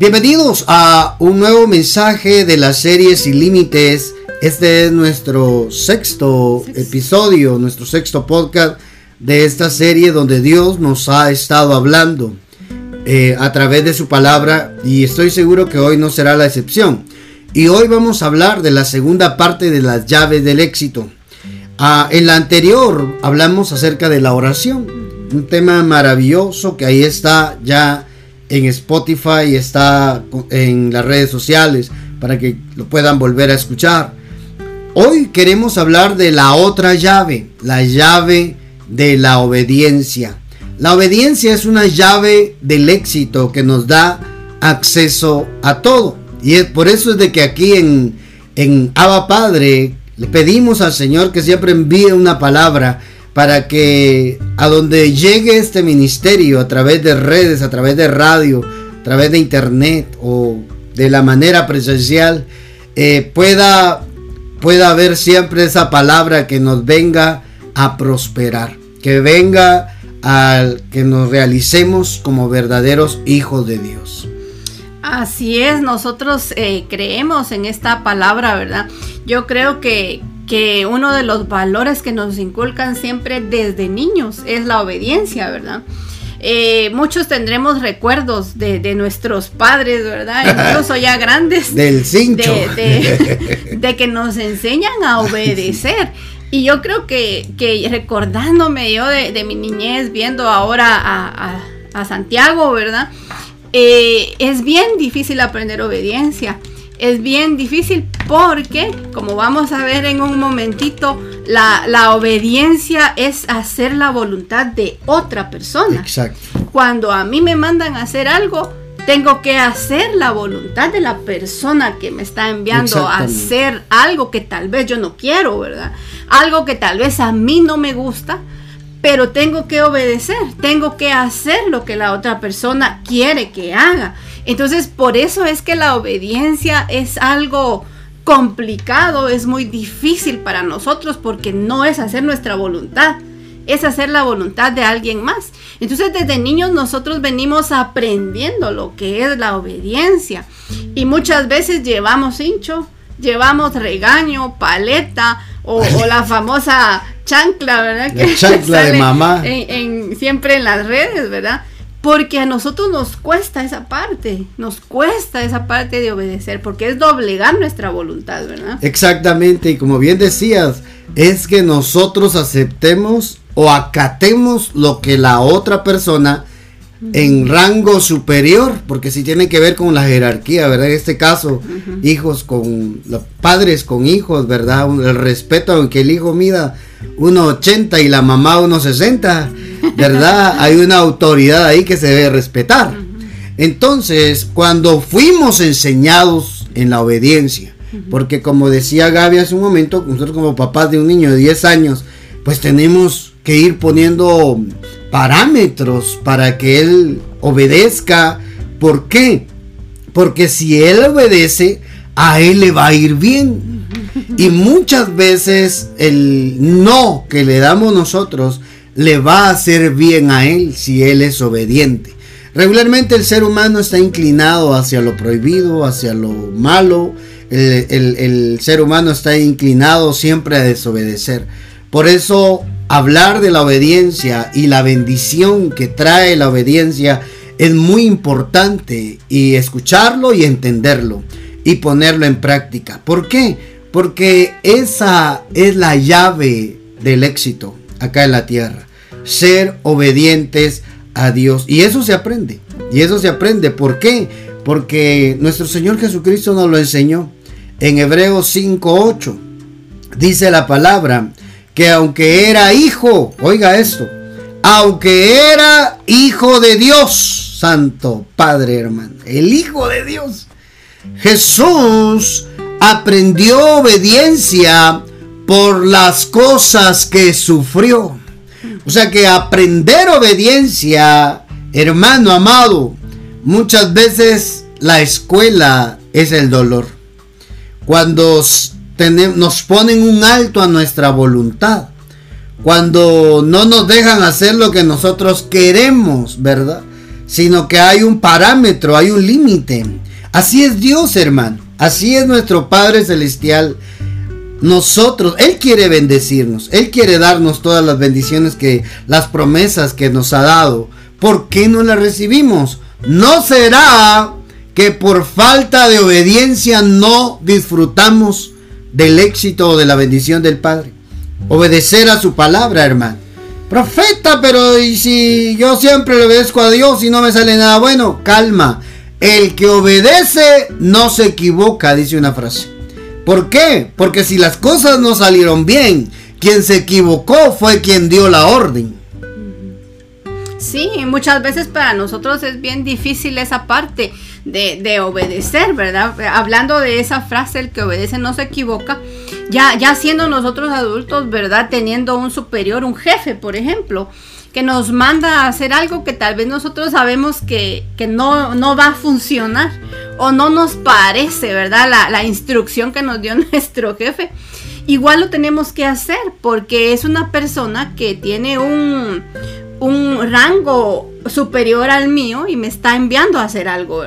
Bienvenidos a un nuevo mensaje de la serie Sin Límites. Este es nuestro sexto episodio, nuestro sexto podcast de esta serie donde Dios nos ha estado hablando eh, a través de su palabra y estoy seguro que hoy no será la excepción. Y hoy vamos a hablar de la segunda parte de las llaves del éxito. Ah, en la anterior hablamos acerca de la oración, un tema maravilloso que ahí está ya en Spotify, está en las redes sociales para que lo puedan volver a escuchar. Hoy queremos hablar de la otra llave, la llave de la obediencia. La obediencia es una llave del éxito que nos da acceso a todo. Y es por eso es de que aquí en, en Abba Padre le pedimos al Señor que siempre envíe una palabra para que a donde llegue este ministerio a través de redes, a través de radio, a través de internet o de la manera presencial, eh, pueda, pueda haber siempre esa palabra que nos venga a prosperar, que venga a que nos realicemos como verdaderos hijos de Dios. Así es, nosotros eh, creemos en esta palabra, ¿verdad? Yo creo que, que uno de los valores que nos inculcan siempre desde niños es la obediencia, ¿verdad? Eh, muchos tendremos recuerdos de, nuestros padres, ¿verdad? Incluso ya grandes. Del cincho. De, que nos enseñan a obedecer. Y yo creo que, recordándome yo de, mi niñez, viendo ahora a, Santiago, ¿verdad? Eh, es bien difícil aprender obediencia es bien difícil porque, como vamos a ver en un momentito, la, obediencia es hacer la voluntad de otra persona. Exacto. Cuando a mí me mandan a hacer algo, tengo que hacer la voluntad de la persona que me está enviando a hacer algo que tal vez yo no quiero, ¿verdad? Algo que tal vez a mí no me gusta, pero tengo que obedecer, tengo que hacer lo que la otra persona quiere que haga. Entonces, por eso es que la obediencia es algo complicado, es muy difícil para nosotros porque no es hacer nuestra voluntad, es hacer la voluntad de alguien más. Entonces, desde niños nosotros venimos aprendiendo lo que es la obediencia y muchas veces llevamos hincho, llevamos regaño, paleta o, la famosa chancla, ¿verdad? La chancla de mamá. siempre en las redes, ¿verdad? Porque a nosotros nos cuesta esa parte, nos cuesta esa parte de obedecer, porque es doblegar nuestra voluntad, ¿verdad? Exactamente, y como bien decías, es que nosotros aceptemos o acatemos lo que la otra persona en rango superior, porque si tiene que ver con la jerarquía, ¿verdad? En este caso, hijos con padres con hijos, ¿verdad? El respeto, aunque el hijo mida 1,80 y la mamá 1,60 ¿verdad? Hay una autoridad ahí que se debe respetar. Entonces, cuando fuimos enseñados en la obediencia, porque como decía Gaby hace un momento, nosotros como papás de un niño de 10 años, pues tenemos que ir poniendo parámetros para que él obedezca. ¿Por qué? Porque si él obedece, a él le va a ir bien. Y muchas veces el no que le damos nosotros le va a hacer bien a él si él es obediente. Regularmente el ser humano está inclinado hacia lo prohibido, hacia lo malo. El, ser humano está inclinado siempre a desobedecer. Por eso hablar de la obediencia y la bendición que trae la obediencia es muy importante y escucharlo y entenderlo y ponerlo en práctica. ¿Por qué? Porque esa es la llave del éxito acá en la tierra. Ser obedientes a Dios. Y eso se aprende. Y eso se aprende. ¿Por qué? Porque nuestro Señor Jesucristo nos lo enseñó. En Hebreos 5.8 dice la palabra que aunque era hijo, oiga esto, aunque era hijo de Dios, Santo Padre hermano, el Hijo de Dios, Jesús aprendió obediencia por las cosas que sufrió. O sea que aprender obediencia, hermano amado, muchas veces la escuela es el dolor. Cuando nos ponen un alto a nuestra voluntad. Cuando no nos dejan hacer lo que nosotros queremos, ¿verdad? sino que hay un parámetro, hay un límite. Así es Dios, hermano. Así es nuestro Padre Celestial. Nosotros, Él quiere bendecirnos, Él quiere darnos todas las bendiciones que, las promesas que nos ha dado. ¿Por qué no las recibimos? No será que por falta de obediencia no disfrutamos del éxito o de la bendición del Padre. Obedecer a su palabra, hermano. Profeta, pero ¿y si yo siempre le obedezco a Dios y no me sale nada bueno? Calma. El que obedece no se equivoca, dice una frase. ¿Por qué? Porque si las cosas no salieron bien, quien se equivocó fue quien dio la orden. Sí, muchas veces para nosotros es bien difícil esa parte de, obedecer, ¿verdad? Hablando de esa frase, el que obedece no se equivoca, ya, ya siendo nosotros adultos, ¿verdad? Teniendo un superior, un jefe, por ejemplo, que nos manda a hacer algo que tal vez nosotros sabemos que, no, no, va a funcionar o no nos parece, ¿verdad? La, la instrucción que nos dio nuestro jefe. Igual lo tenemos que hacer porque es una persona que tiene un, un rango superior al mío y me está enviando a hacer algo.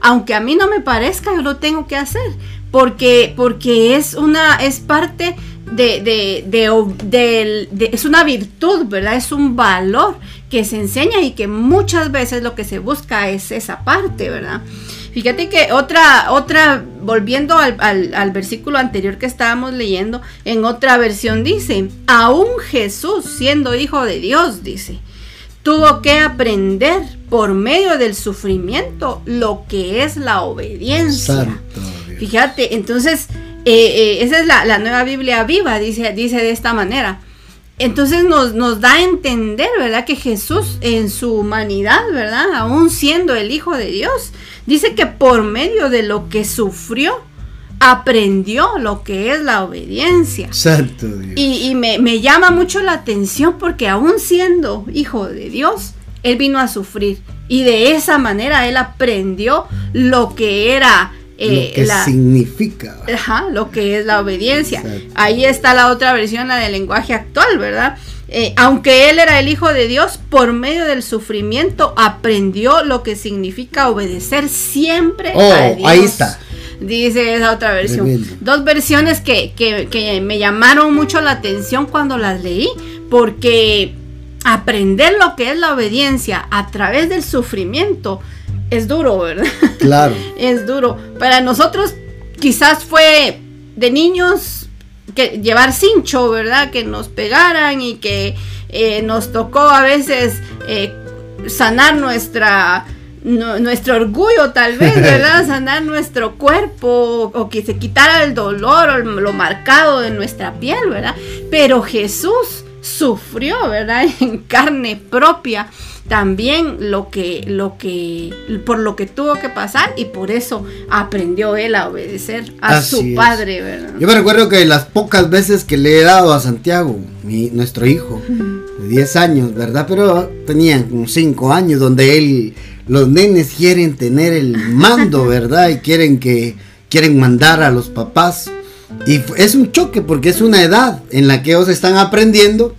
Aunque a mí no me parezca, yo lo tengo que hacer porque, porque es una, es parte de, de, de, es una virtud, ¿verdad? Es un valor que se enseña y que muchas veces lo que se busca es esa parte, ¿verdad? Fíjate que otra, otra, volviendo al, al, al, versículo anterior que estábamos leyendo, en otra versión dice, aún Jesús siendo hijo de Dios, dice, tuvo que aprender por medio del sufrimiento lo que es la obediencia. Fíjate, entonces, eh, eh, esa es la, nueva Biblia viva, dice, dice de esta manera. Entonces nos, nos, da a entender, ¿verdad? Que Jesús en su humanidad, ¿verdad? Aún siendo el Hijo de Dios, dice que por medio de lo que sufrió, aprendió lo que es la obediencia. Santo Dios. Y, me, llama mucho la atención porque aún siendo hijo de Dios, él vino a sufrir. Y de esa manera él aprendió lo que era... Eh, lo que significa. Ajá, lo que es la obediencia. Ahí está la otra versión, la del lenguaje actual, ¿verdad? Eh, aunque él era el Hijo de Dios, por medio del sufrimiento aprendió lo que significa obedecer siempre oh, a Dios. Ahí está dice esa otra versión. Dos versiones que, que, me llamaron mucho la atención cuando las leí, porque aprender lo que es la obediencia a través del sufrimiento es duro, ¿verdad? Claro. es duro. Para nosotros quizás fue de niños que llevar cincho, ¿verdad? Que nos pegaran y que eh, nos tocó a veces eh, sanar nuestra nuestro orgullo tal vez, ¿verdad? Sanar nuestro cuerpo o que se quitara el dolor o lo marcado de nuestra piel, ¿verdad? Pero Jesús sufrió, ¿verdad? En carne propia también lo que, lo que, por lo que tuvo que pasar y por eso aprendió él a obedecer a su padre, ¿verdad? Yo me recuerdo que las pocas veces que le he dado a Santiago, mi, nuestro hijo, de 10 años, ¿verdad? Pero tenían como 5 años donde él los nenes quieren tener el mando, ¿verdad? Y quieren que quieren mandar a los papás. Y es un choque porque es una edad en la que ellos están aprendiendo.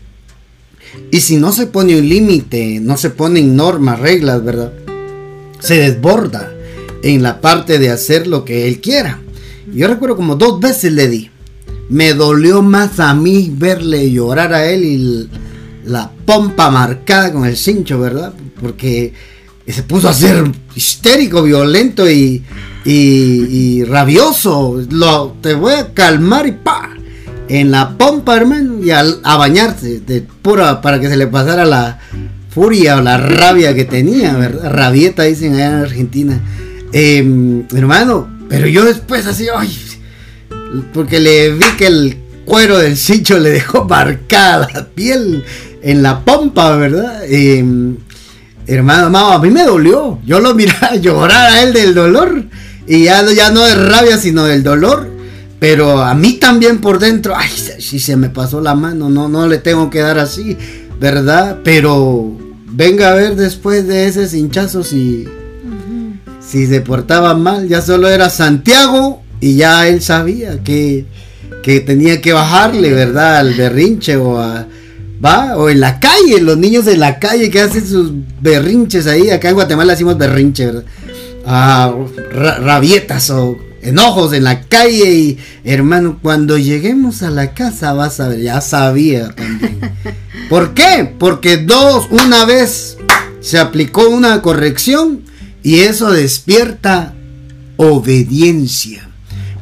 Y si no se pone un límite, no se ponen normas, reglas, ¿verdad? Se desborda en la parte de hacer lo que él quiera. Yo recuerdo como dos veces le di. Me dolió más a mí verle llorar a él y la pompa marcada con el cincho, ¿verdad? Porque se puso a ser histérico, violento y, y, rabioso. Lo, te voy a calmar y pa. En la pompa, hermano, y a, bañarse de pura para que se le pasara la furia o la rabia que tenía, ¿verdad? Rabieta dicen allá en Argentina. Em, hermano, pero yo después así, ay, porque le vi que el cuero del sitio le dejó marcada la piel en la pompa, ¿verdad? Eh, Hermano, a mí me dolió. Yo lo miraba llorar a él del dolor. Y ya, ya no de rabia, sino del dolor. Pero a mí también por dentro, ay, si se me pasó la mano, no, no le tengo que dar así, ¿verdad? Pero venga a ver después de ese hinchazo si, si se portaba mal. Ya solo era Santiago y ya él sabía que, que tenía que bajarle, ¿verdad? Al berrinche o a ¿va? O en la calle, los niños en la calle que hacen sus berrinches ahí, acá en Guatemala decimos berrinche, ¿verdad? Ah, rabietas o enojos en la calle y hermano, cuando lleguemos a la casa vas a ver, ya sabía también. ¿Por qué? Porque dos, una vez se aplicó una corrección y eso despierta obediencia.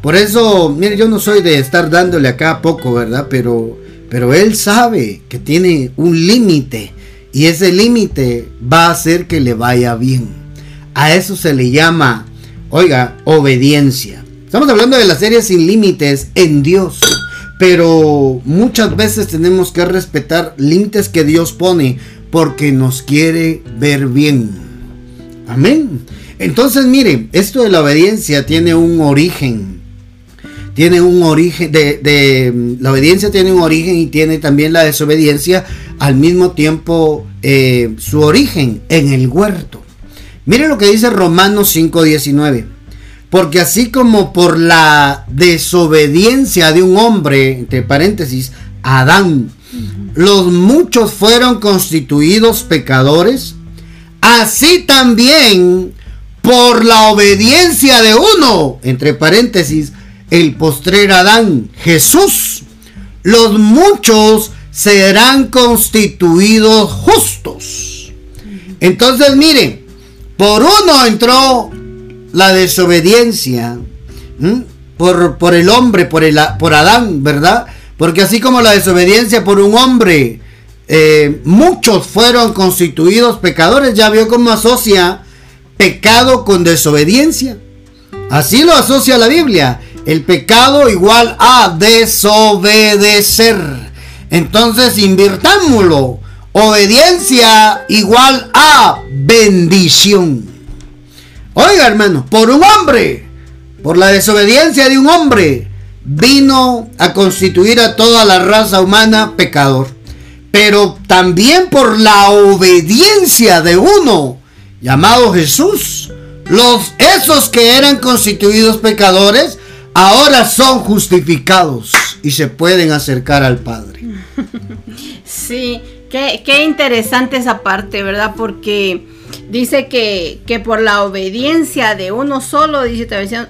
Por eso, mire, yo no soy de estar dándole acá poco, ¿verdad? Pero, pero él sabe que tiene un límite y ese límite va a hacer que le vaya bien. A eso se le llama, oiga, obediencia. Estamos hablando de la serie sin límites en Dios. Pero muchas veces tenemos que respetar límites que Dios pone porque nos quiere ver bien. Amén. Entonces, mire, esto de la obediencia tiene un origen. Tiene un origen de, la obediencia tiene un origen y tiene también la desobediencia al mismo tiempo eh, su origen en el huerto. Mire lo que dice Romanos 5:19. Porque así como por la desobediencia de un hombre, entre paréntesis, Adán, los muchos fueron constituidos pecadores, así también por la obediencia de uno, entre paréntesis, el postrer Adán, Jesús, los muchos serán constituidos justos. Entonces, miren, por uno entró la desobediencia, por, por, el hombre, por, el, por Adán, ¿verdad? Porque así como la desobediencia por un hombre, eh, muchos fueron constituidos pecadores, ya vio cómo asocia pecado con desobediencia. Así lo asocia la Biblia. El pecado igual a desobedecer. Entonces invirtámoslo. Obediencia igual a bendición. Oiga hermano, por un hombre, por la desobediencia de un hombre, vino a constituir a toda la raza humana pecador. Pero también por la obediencia de uno, llamado Jesús. Los esos que eran constituidos pecadores ahora son justificados y se pueden acercar al Padre. Sí, qué, qué interesante esa parte, ¿verdad? Porque dice que, que, por la obediencia de uno solo, dice esta versión,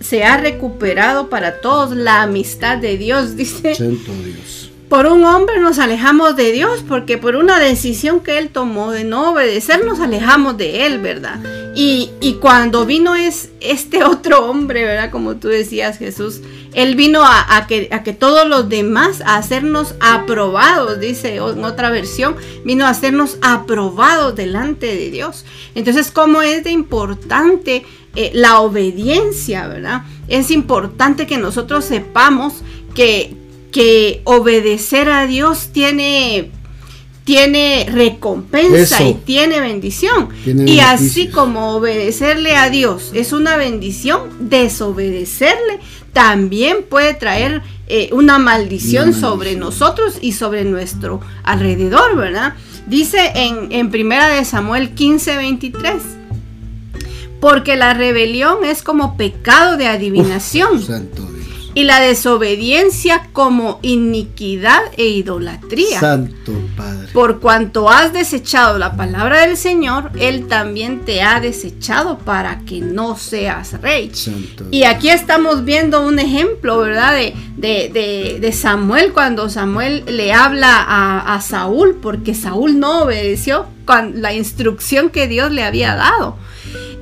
se ha recuperado para todos la amistad de Dios, dice. Santo Dios por un hombre nos alejamos de Dios, porque por una decisión que él tomó de no obedecer, nos alejamos de él, ¿verdad? Y, cuando vino es este otro hombre, ¿verdad? Como tú decías, Jesús, él vino a, que, a que todos los demás, a hacernos aprobados, dice en otra versión, vino a hacernos aprobados delante de Dios. Entonces, ¿cómo es de importante eh, la obediencia, ¿verdad? Es importante que nosotros sepamos que, que obedecer a Dios tiene, tiene recompensa y tiene bendición. y así como obedecerle a Dios es una bendición, desobedecerle también puede traer eh, una, maldición sobre nosotros y sobre nuestro alrededor, ¿verdad? Dice en, en Primera de Samuel 15, 23 porque la rebelión es como pecado de adivinación y la desobediencia como iniquidad e idolatría. Santo Padre. Por cuanto has desechado la palabra del Señor, Él también te ha desechado para que no seas rey. Santo y aquí estamos viendo un ejemplo, ¿verdad? De, de, Samuel, cuando Samuel le habla a, a Saúl, porque Saúl no obedeció con la instrucción que Dios le había dado.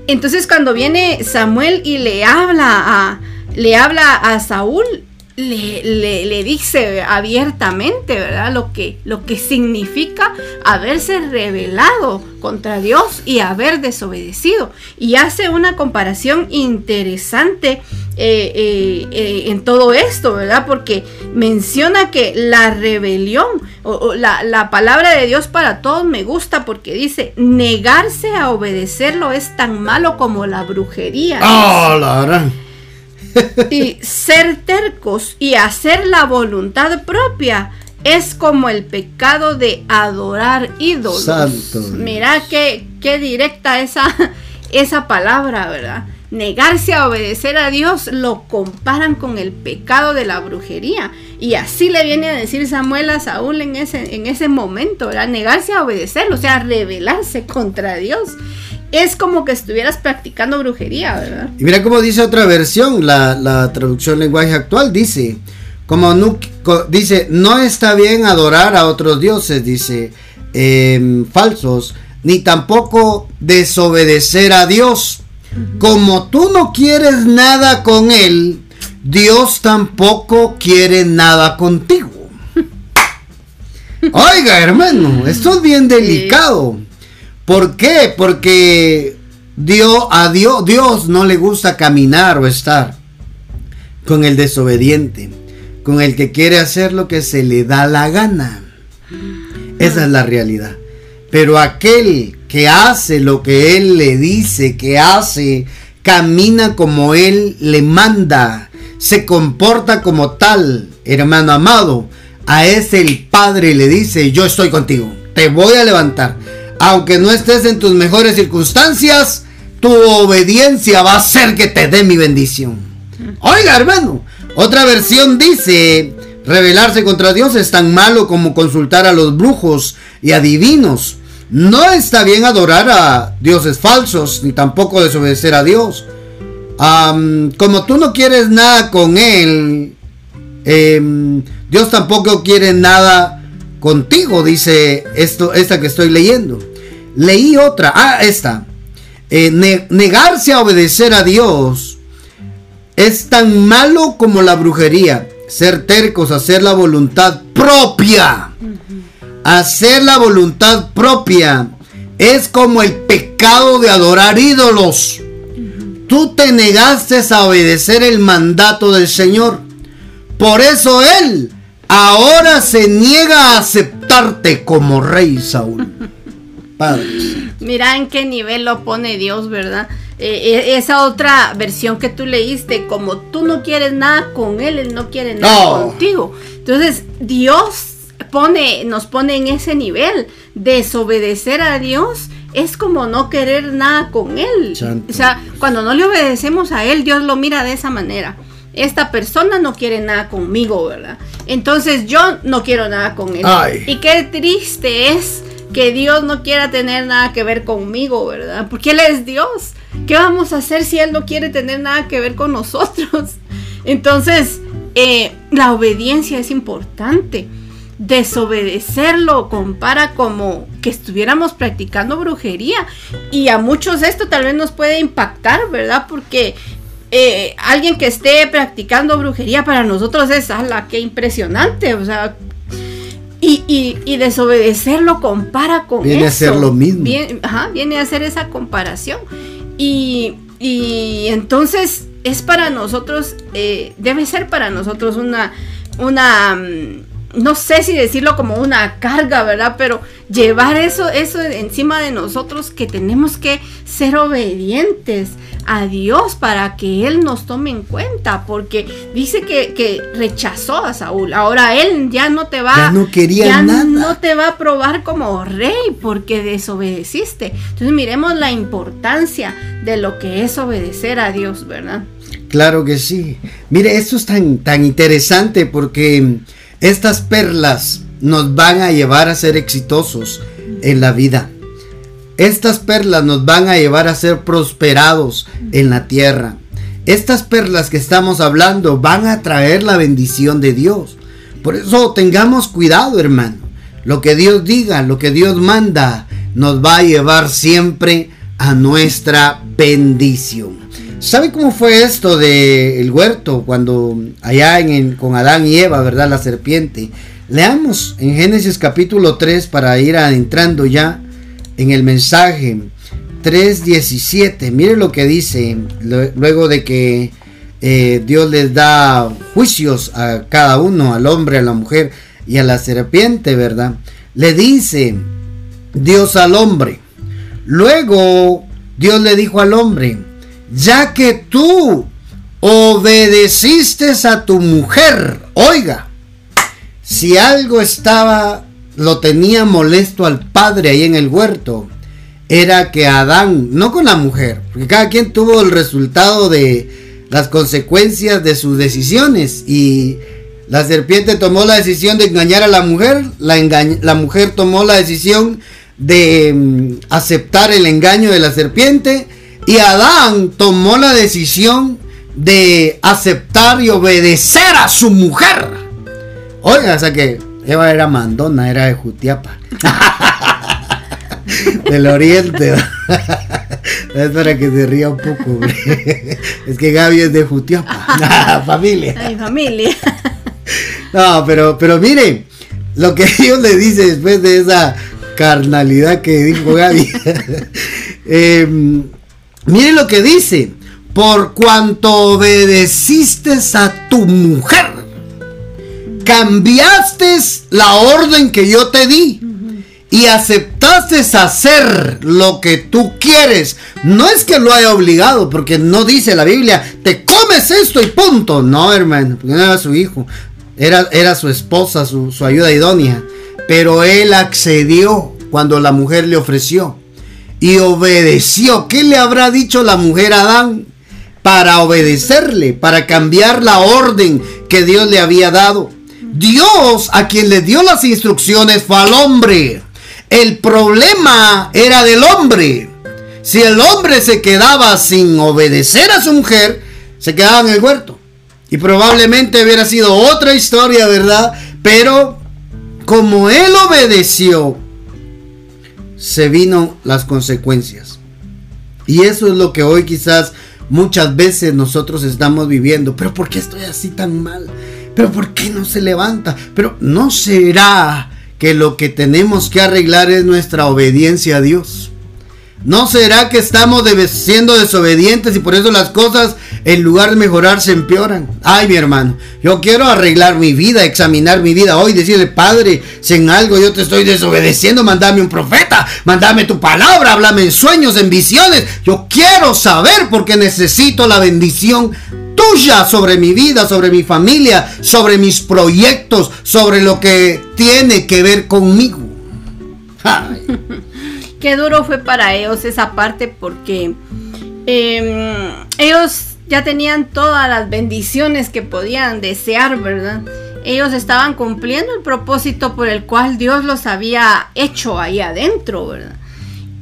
Entonces cuando viene Samuel y le habla a le habla a Saúl, le, le, dice abiertamente, ¿verdad? Lo que, lo que significa haberse rebelado contra Dios y haber desobedecido. Y hace una comparación interesante eh, eh, eh, en todo esto, ¿verdad? Porque menciona que la rebelión, o, la, la, palabra de Dios para todos me gusta porque dice, negarse a obedecerlo es tan malo como la brujería. ¡Ah, la y ser tercos y hacer la voluntad propia es como el pecado de adorar ídolos. Mira qué, qué directa esa, esa palabra, ¿verdad? negarse a obedecer a Dios lo comparan con el pecado de la brujería. Y así le viene a decir Samuel a Saúl en ese, en ese momento, era negarse a obedecerlo, o sea, rebelarse contra Dios. Es como que estuvieras practicando brujería, ¿verdad? Y mira cómo dice otra versión, la, la traducción lenguaje actual, dice, como no, dice, no está bien adorar a otros dioses, dice, em, falsos, ni tampoco desobedecer a Dios. Como tú no quieres nada con Él, Dios tampoco quiere nada contigo. Oiga, hermano, esto es bien delicado. ¿Por qué? Porque Dios, a Dios, Dios no le gusta caminar o estar con el desobediente, con el que quiere hacer lo que se le da la gana. Esa es la realidad. Pero aquel que hace lo que Él le dice que hace, camina como Él le manda, se comporta como tal, hermano amado, a ese el Padre le dice, yo estoy contigo, te voy a levantar. Aunque no estés en tus mejores circunstancias, tu obediencia va a hacer que te dé mi bendición. Oiga, hermano, otra versión dice, rebelarse contra Dios es tan malo como consultar a los brujos y adivinos. No está bien adorar a dioses falsos, ni tampoco desobedecer a Dios. como tú no quieres nada con Él, em, Dios tampoco quiere nada contigo, dice esto, esta que estoy leyendo. Leí otra, ah, esta. Eh, negarse a obedecer a Dios es tan malo como la brujería. Ser tercos, hacer la voluntad propia hacer la voluntad propia es como el pecado de adorar ídolos. Tú te negaste a obedecer el mandato del Señor. Por eso Él ahora se niega a aceptarte como rey Saúl. Padre. Mira en qué nivel lo pone Dios, ¿verdad? Eh, eh, esa otra versión que tú leíste, como tú no quieres nada con Él, Él no quiere nada contigo. Entonces, Dios pone, nos pone en ese nivel. Desobedecer a Dios es como no querer nada con Él. O sea, cuando no le obedecemos a Él, Dios lo mira de esa manera. Esta persona no quiere nada conmigo, ¿verdad? Entonces yo no quiero nada con Él. Y qué triste es que Dios no quiera tener nada que ver conmigo, ¿verdad? Porque Él es Dios. ¿Qué vamos a hacer si Él no quiere tener nada que ver con nosotros? Entonces, eh, la obediencia es importante desobedecerlo compara como que estuviéramos practicando brujería y a muchos esto tal vez nos puede impactar, ¿verdad? Porque eh, alguien que esté practicando brujería para nosotros es, ala, qué impresionante, o sea, y, desobedecerlo compara con viene a ser lo mismo. Viene, a hacer esa comparación. Y, entonces es para nosotros, eh, debe ser para nosotros una, una mm, no sé si decirlo como una carga, ¿verdad? Pero llevar eso, eso encima de nosotros que tenemos que ser obedientes a Dios para que Él nos tome en cuenta, porque dice que, rechazó a Saúl. Ahora Él ya no te va, no quería no te va a probar como rey porque desobedeciste. Entonces miremos la importancia de lo que es obedecer a Dios, ¿verdad? Claro que sí. Mire, esto es tan, tan interesante porque estas perlas nos van a llevar a ser exitosos en la vida. Estas perlas nos van a llevar a ser prosperados en la tierra. Estas perlas que estamos hablando van a traer la bendición de Dios. Por eso tengamos cuidado, hermano. Lo que Dios diga, lo que Dios manda, nos va a llevar siempre a nuestra bendición. ¿Sabe cómo fue esto del huerto cuando allá con Adán y Eva, verdad, la serpiente? Leamos en Génesis capítulo 3 para ir adentrando ya en el mensaje 3.17. Mire lo que dice luego de que eh, Dios les da juicios a cada uno, al hombre, a la mujer y a la serpiente, ¿verdad? Le dice Dios al hombre. Luego Dios le dijo al hombre, ya que tú obedeciste a tu mujer. Oiga, si algo estaba, lo tenía molesto al padre ahí en el huerto, era que Adán, no con la mujer, porque cada quien tuvo el resultado de las consecuencias de sus decisiones y la serpiente tomó la decisión de engañar a la mujer, la, mujer tomó la decisión de mm, aceptar el engaño de la serpiente y Adán tomó la decisión de aceptar y obedecer a su mujer. Oiga, o sea que Eva era mandona, era de Jutiapa. Del oriente. es para que se ría un poco. Es que Gaby es de Jutiapa. familia. Ay, familia. No, pero, pero mire, lo que Dios le dice después de esa carnalidad que dijo Gaby. eh, mire lo que dice. Por cuanto obedeciste a tu mujer, cambiaste la orden que yo te di y aceptaste hacer lo que tú quieres. No es que lo haya obligado, porque no dice la Biblia, te comes esto y punto. No, hermano, porque no era su hijo, era, era su esposa, su, su ayuda idónea. Pero él accedió cuando la mujer le ofreció y obedeció. ¿Qué le habrá dicho la mujer a Adán? Para obedecerle, para cambiar la orden que Dios le había dado. Dios a quien le dio las instrucciones fue al hombre. El problema era del hombre. Si el hombre se quedaba sin obedecer a su mujer, se quedaba en el huerto. Y probablemente hubiera sido otra historia, ¿verdad? Pero como él obedeció, se vino las consecuencias. Y eso es lo que hoy quizás muchas veces nosotros estamos viviendo. Pero ¿por qué estoy así tan mal? Pero ¿por qué no se levanta? Pero ¿no será que lo que tenemos que arreglar es nuestra obediencia a Dios? ¿No será que estamos siendo desobedientes y por eso las cosas en lugar de mejorar se empeoran? Ay, mi hermano, yo quiero arreglar mi vida, examinar mi vida hoy, decirle, Padre, si en algo yo te estoy desobedeciendo, mandame un profeta, mandame tu palabra, háblame en sueños, en visiones. Yo quiero saber porque necesito la bendición tuya sobre mi vida, sobre mi familia, sobre mis proyectos, sobre lo que tiene que ver conmigo. Ay. Qué duro fue para ellos esa parte porque em, ellos ya tenían todas las bendiciones que podían desear, ¿verdad? Ellos estaban cumpliendo el propósito por el cual Dios los había hecho ahí adentro, ¿verdad?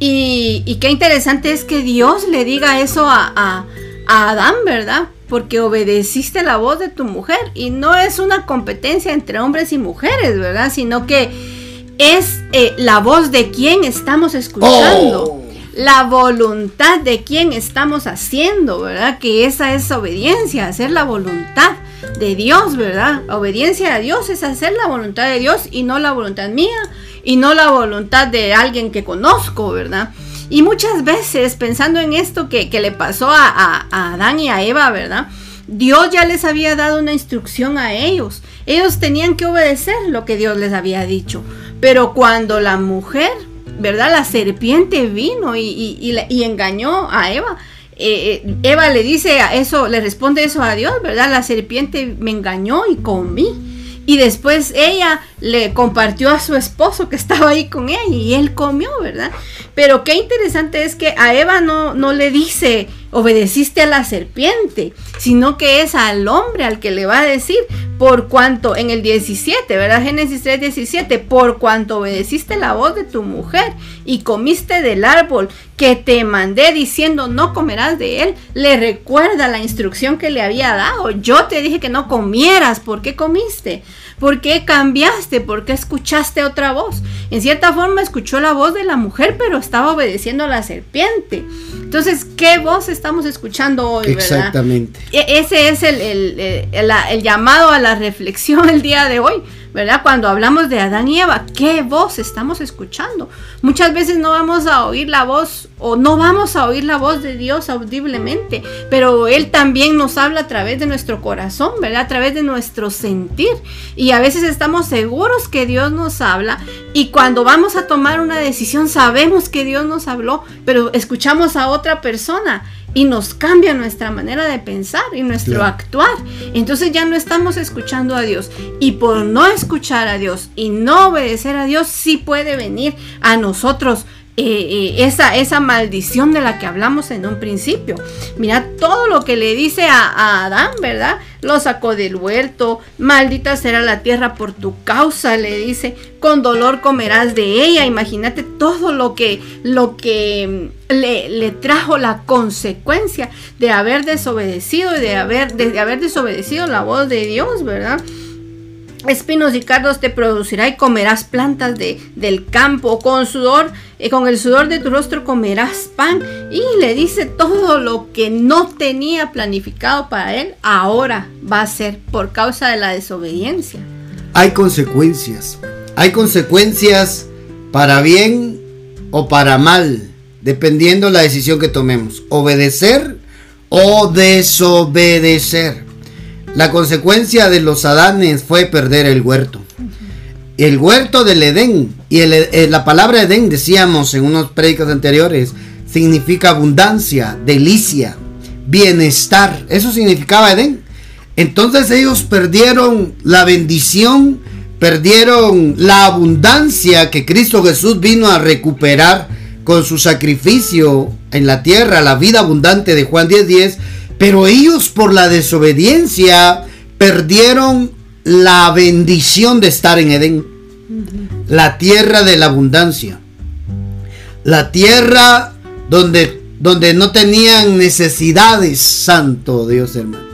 Y, qué interesante es que Dios le diga eso a, a, a Adán, ¿verdad? Porque obedeciste la voz de tu mujer. Y no es una competencia entre hombres y mujeres, ¿verdad? Sino que es eh, la voz de quien estamos escuchando. Oh. La voluntad de quien estamos haciendo, ¿verdad? Que esa es obediencia, hacer la voluntad de Dios, ¿verdad? Obediencia a Dios es hacer la voluntad de Dios y no la voluntad mía y no la voluntad de alguien que conozco, ¿verdad? Y muchas veces pensando en esto que, le pasó a, a Adán y a Eva, ¿verdad? Dios ya les había dado una instrucción a ellos. Ellos tenían que obedecer lo que Dios les había dicho. Pero cuando la mujer, ¿verdad? La serpiente vino y, engañó a Eva. Eh, eh, Eva le dice a eso, le responde eso a Dios, ¿verdad? La serpiente me engañó y comí. Y después ella le compartió a su esposo que estaba ahí con ella y él comió, ¿verdad? Pero qué interesante es que a Eva no, no le dice, obedeciste a la serpiente, sino que es al hombre al que le va a decir, por cuanto, en el 17, ¿verdad? Génesis 3, 17, por cuanto obedeciste la voz de tu mujer y comiste del árbol que te mandé diciendo no comerás de él, le recuerda la instrucción que le había dado. Yo te dije que no comieras, ¿por qué comiste? ¿Por qué cambiaste? ¿Por qué escuchaste otra voz? En cierta forma escuchó la voz de la mujer, pero estaba obedeciendo a la serpiente. Entonces, ¿qué voz estamos escuchando hoy? Exactamente. E-, ese es el, llamado a la reflexión el día de hoy. ¿verdad? Cuando hablamos de Adán y Eva, ¿qué voz estamos escuchando? Muchas veces no vamos a oír la voz o no vamos a oír la voz de Dios audiblemente, pero Él también nos habla a través de nuestro corazón, ¿verdad? A través de nuestro sentir. Y a veces estamos seguros que Dios nos habla y cuando vamos a tomar una decisión sabemos que Dios nos habló, pero escuchamos a otra persona y nos cambia nuestra manera de pensar y nuestro actuar. Entonces ya no estamos escuchando a Dios. Y por no escuchar a Dios y no obedecer a Dios, sí puede venir a nosotros eh, eh, esa, esa maldición de la que hablamos en un principio. Mira todo lo que le dice a, Adán, ¿verdad? Lo sacó del huerto, maldita será la tierra por tu causa, le dice, con dolor comerás de ella. Imagínate todo lo que, lo que mm, le, le, trajo la consecuencia de haber desobedecido y de haber, de haber desobedecido la voz de Dios, ¿verdad? Espinos y cardos te producirá y comerás plantas de, del campo con sudor, eh, con el sudor de tu rostro comerás pan y le dice todo lo que no tenía planificado para él, ahora va a ser por causa de la desobediencia. Hay consecuencias, hay consecuencias para bien o para mal, dependiendo la decisión que tomemos, obedecer o desobedecer. La consecuencia de los Adanes fue perder el huerto. El huerto del Edén. Y eh, la palabra Edén, decíamos en unos prédicos anteriores, significa abundancia, delicia, bienestar. Eso significaba Edén. Entonces ellos perdieron la bendición, perdieron la abundancia que Cristo Jesús vino a recuperar con su sacrificio en la tierra, la vida abundante de Juan 10:10. 10, pero ellos por la desobediencia perdieron la bendición de estar en Edén. La tierra de la abundancia. La tierra donde, donde no tenían necesidades, santo Dios hermano.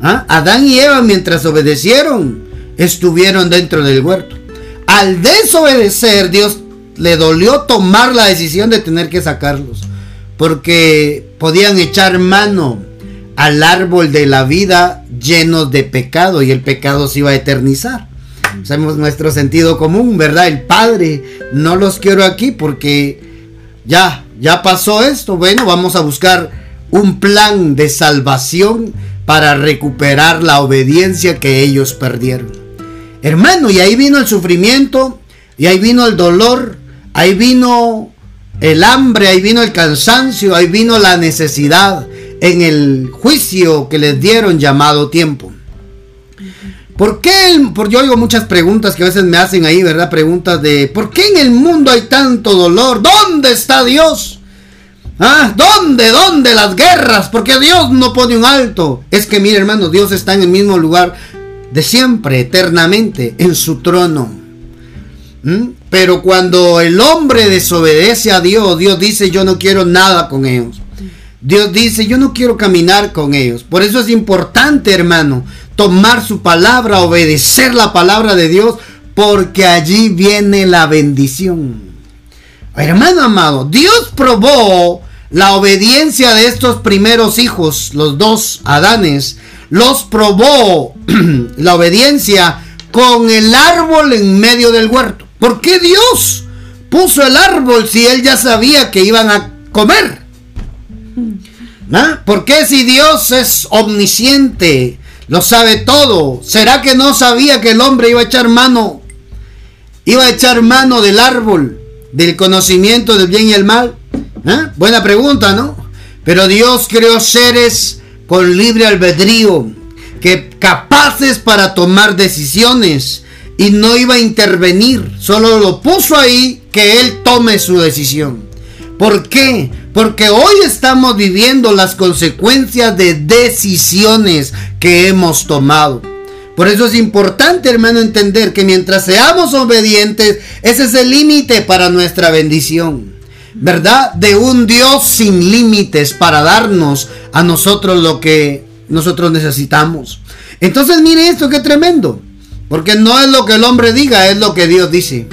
¿Ah? Adán y Eva mientras obedecieron, estuvieron dentro del huerto. Al desobedecer, Dios le dolió tomar la decisión de tener que sacarlos. Porque podían echar mano al árbol de la vida lleno de pecado y el pecado se iba a eternizar. Sabemos nuestro sentido común, ¿verdad? El Padre, no los quiero aquí porque ya, ya pasó esto. Bueno, vamos a buscar un plan de salvación para recuperar la obediencia que ellos perdieron. Hermano, y ahí vino el sufrimiento, y ahí vino el dolor, ahí vino el hambre, ahí vino el cansancio, ahí vino la necesidad, en el juicio que les dieron llamado tiempo. ¿Por qué? yo oigo muchas preguntas que a veces me hacen ahí, ¿verdad? Preguntas de ¿por qué en el mundo hay tanto dolor? ¿Dónde está Dios? ¿Ah? ¿Dónde? ¿Dónde las guerras? Porque Dios no pone un alto. Es que mire hermano, Dios está en el mismo lugar de siempre, eternamente, en su trono. ¿Mm? Pero cuando el hombre desobedece a Dios, Dios dice yo no quiero nada con ellos. Dios dice, yo no quiero caminar con ellos. Por eso es importante, hermano, tomar su palabra, obedecer la palabra de Dios, porque allí viene la bendición. Hermano amado, Dios probó la obediencia de estos primeros hijos, los dos Adanes, los probó la obediencia con el árbol en medio del huerto. ¿Por qué Dios puso el árbol si él ya sabía que iban a comer? ¿Ah? ¿Por qué si Dios es omnisciente, lo sabe todo? ¿Será que no sabía que el hombre iba a echar mano? Iba a echar mano del árbol, del conocimiento del bien y el mal. ¿Ah? Buena pregunta, ¿no? Pero Dios creó seres con libre albedrío, que capaces para tomar decisiones y no iba a intervenir, solo lo puso ahí que él tome su decisión. ¿Por qué? Porque hoy estamos viviendo las consecuencias de decisiones que hemos tomado. Por eso es importante, hermano, entender que mientras seamos obedientes, ese es el límite para nuestra bendición. ¿Verdad? De un Dios sin límites para darnos a nosotros lo que nosotros necesitamos. Entonces mire esto, qué tremendo. Porque no es lo que el hombre diga, es lo que Dios dice.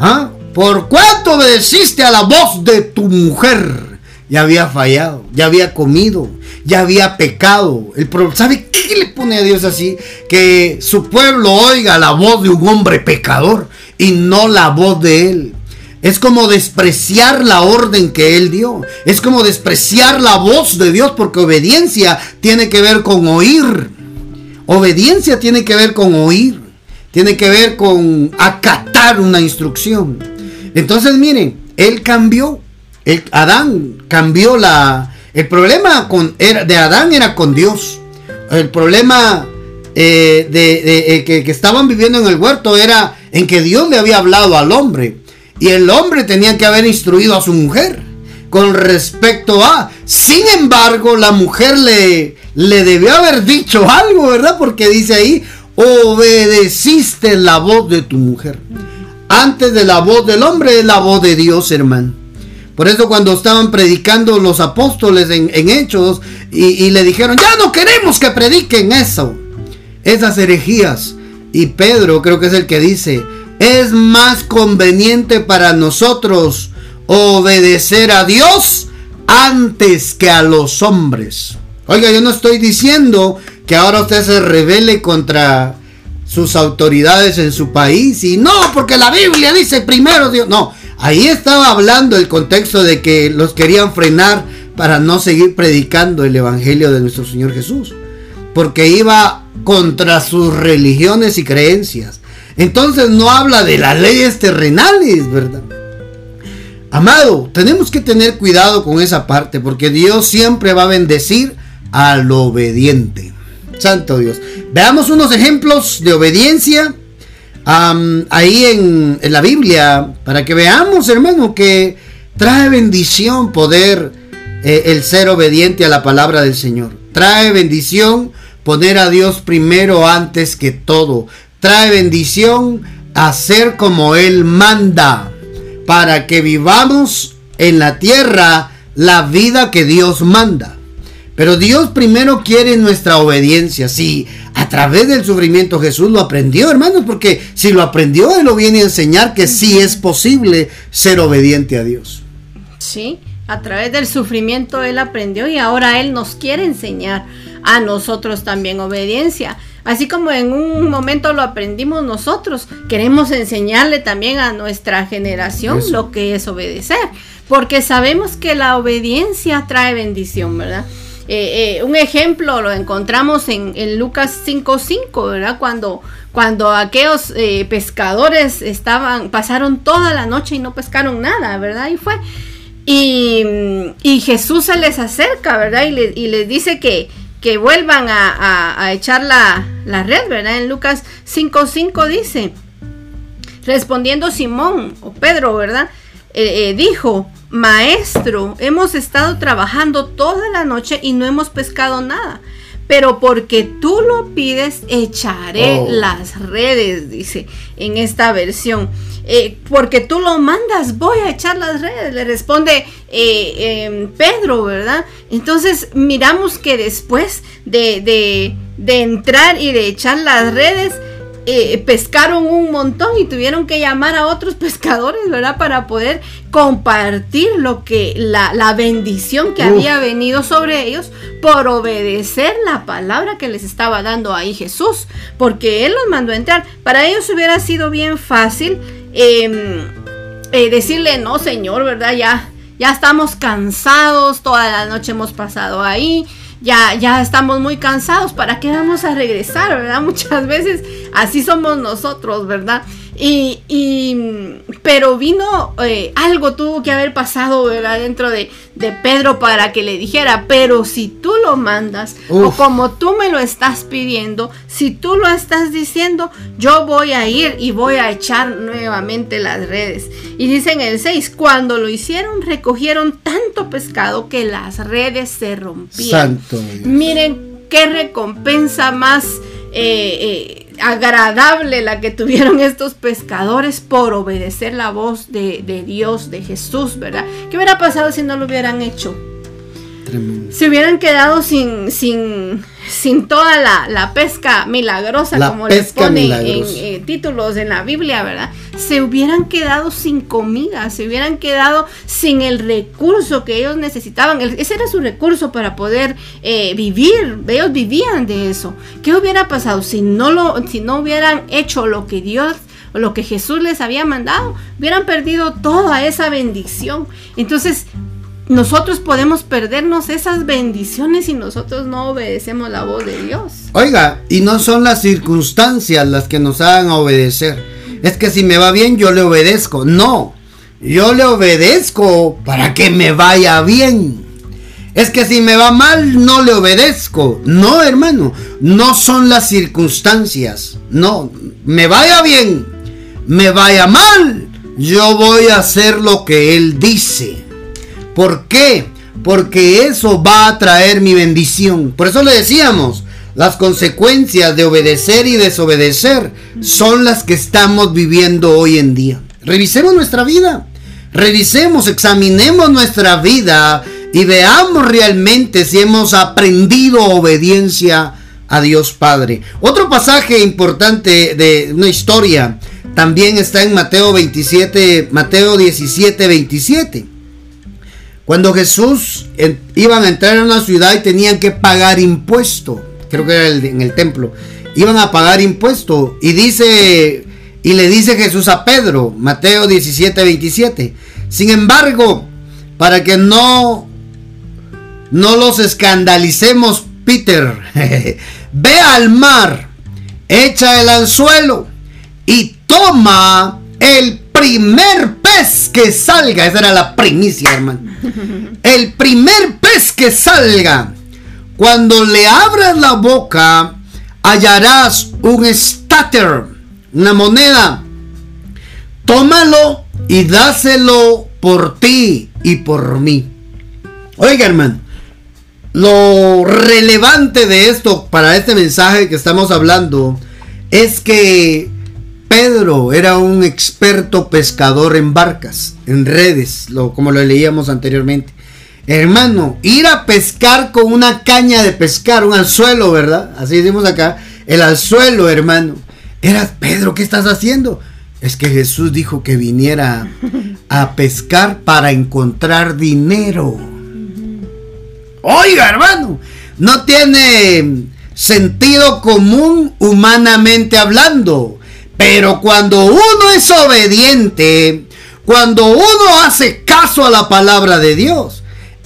¿Ah? ¿Por cuánto obedeciste a la voz de tu mujer? Ya había fallado, ya había comido, ya había pecado. El ¿Sabe qué le pone a Dios así? Que su pueblo oiga la voz de un hombre pecador y no la voz de él. Es como despreciar la orden que Él dio. Es como despreciar la voz de Dios porque obediencia tiene que ver con oír. Obediencia tiene que ver con oír. Tiene que ver con acatar una instrucción. Entonces, miren, él cambió. Adán cambió la. El problema con, de Adán era con Dios. El problema eh, de, eh, que, estaban viviendo en el huerto era en que Dios le había hablado al hombre. y el hombre tenía que haber instruido a su mujer con respecto a. Sin embargo, la mujer le, le debió haber dicho algo, ¿verdad? Porque dice ahí, obedeciste la voz de tu mujer. Antes de la voz del hombre es la voz de Dios, hermano. Por eso cuando estaban predicando los apóstoles en, Hechos y, y, le dijeron, ya no queremos que prediquen eso, esas herejías. Y Pedro creo que es el que dice, es más conveniente para nosotros obedecer a Dios antes que a los hombres. Oiga, yo no estoy diciendo que ahora usted se revele contra sus autoridades en su país y no, porque la Biblia dice primero Dios. No, ahí estaba hablando el contexto de que los querían frenar para no seguir predicando el Evangelio de nuestro Señor Jesús, porque iba contra sus religiones y creencias. Entonces no habla de las leyes terrenales, ¿verdad? Amado, tenemos que tener cuidado con esa parte, porque Dios siempre va a bendecir al obediente. Santo Dios. Veamos unos ejemplos de obediencia ahí en, la Biblia, para que veamos, hermano, que trae bendición poder eh, el ser obediente a la palabra del Señor. Trae bendición poner a Dios primero antes que todo. Trae bendición hacer como Él manda, para que vivamos en la tierra la vida que Dios manda. Pero Dios primero quiere nuestra obediencia. Si a través del sufrimiento Jesús lo aprendió, hermanos, porque si lo aprendió, Él lo viene a enseñar que sí es posible ser obediente a Dios. Sí, a través del sufrimiento Él aprendió y ahora Él nos quiere enseñar a nosotros también obediencia. Así como en un momento lo aprendimos nosotros, queremos enseñarle también a nuestra generación lo que es obedecer, porque sabemos que la obediencia trae bendición, ¿verdad? Eh, eh, un ejemplo lo encontramos en, Lucas 5.5, ¿verdad? Cuando, cuando aquellos eh, pescadores estaban, pasaron toda la noche y no pescaron nada, ¿verdad? Y fue. Y, Jesús se les acerca, ¿verdad? Y, les dice que, que vuelvan a, echar la, la, red, ¿verdad? En Lucas 5.5 dice, respondiendo Simón o Pedro, ¿verdad? dijo, Maestro, hemos estado trabajando toda la noche y no hemos pescado nada. Pero porque tú lo pides, echaré oh. las redes, dice en esta versión. Eh, porque tú lo mandas, voy a echar las redes, le responde eh, em, Pedro, ¿verdad? Entonces miramos que después de, de, de entrar y de echar las redes, eh, pescaron un montón y tuvieron que llamar a otros pescadores, ¿verdad? Para poder compartir lo que, la, bendición que había venido sobre ellos por obedecer la palabra que les estaba dando ahí Jesús, porque Él los mandó a entrar. Para ellos hubiera sido bien fácil em, eh, decirle, no, Señor, ¿verdad? Ya, ya estamos cansados, toda la noche hemos pasado ahí ya, ya estamos muy cansados, ¿para qué vamos a regresar, verdad? Muchas veces así somos nosotros, ¿verdad? Y, y pero vino, eh, algo tuvo que haber pasado, ¿verdad? Dentro de, de, Pedro para que le dijera, pero si tú lo mandas, o como tú me lo estás pidiendo, si tú lo estás diciendo, yo voy a ir y voy a echar nuevamente las redes. Y dice en el 6, cuando lo hicieron, recogieron tanto pescado que las redes se rompían. Miren qué recompensa más... Eh, eh, agradable la que tuvieron estos pescadores por obedecer la voz de, de, Dios, de Jesús, ¿verdad? ¿Qué hubiera pasado si no lo hubieran hecho? Se hubieran quedado sin, sin, sin toda la, pesca milagrosa, como les ponen en eh, títulos en la Biblia, ¿verdad? Se hubieran quedado sin comida, se hubieran quedado sin el recurso que ellos necesitaban. ese era su recurso para poder eh, vivir. Ellos vivían de eso. ¿Qué hubiera pasado si no, lo, si no hubieran hecho lo que Dios lo que Jesús les había mandado? Hubieran perdido toda esa bendición. Entonces, nosotros podemos perdernos esas bendiciones si nosotros no obedecemos la voz de Dios. Oiga, y no son las circunstancias las que nos hagan obedecer. Es que si me va bien yo le obedezco. No, yo le obedezco para que me vaya bien. Es que si me va mal no le obedezco. No, hermano, no son las circunstancias. No, me vaya bien, me vaya mal yo voy a hacer lo que Él dice. ¿Por qué? Porque eso va a traer mi bendición. Por eso le decíamos, las consecuencias de obedecer y desobedecer son las que estamos viviendo hoy en día. Revisemos nuestra vida. Revisemos, examinemos nuestra vida y veamos realmente si hemos aprendido obediencia a Dios Padre. Otro pasaje importante de una historia también está en Mateo 27, Mateo 17, 27. Cuando Jesús iban a entrar a una ciudad y tenían que pagar impuesto, creo que era en el templo, iban a pagar impuesto y dice y le dice Jesús a Pedro, Mateo 17, 27. Sin embargo, para que no no los escandalicemos, Peter, ve al mar, echa el anzuelo y toma el primer pez que salga. Esa era la primicia, hermano. El primer pez que salga. Cuando le abras la boca, hallarás un stater, una moneda. Tómalo y dáselo por ti y por mí. Oiga, hermano, lo relevante de esto para este mensaje que estamos hablando es que Pedro era un experto pescador en barcas, en redes, lo, como lo leíamos anteriormente. Hermano, ir a pescar con una caña de pescar, un anzuelo, ¿verdad? Así decimos acá, el anzuelo, hermano. Era, Pedro, ¿qué estás haciendo? Es que Jesús dijo que viniera a pescar para encontrar dinero. Oiga, hermano, no tiene sentido común humanamente hablando. Pero cuando uno es obediente, cuando uno hace caso a la palabra de Dios,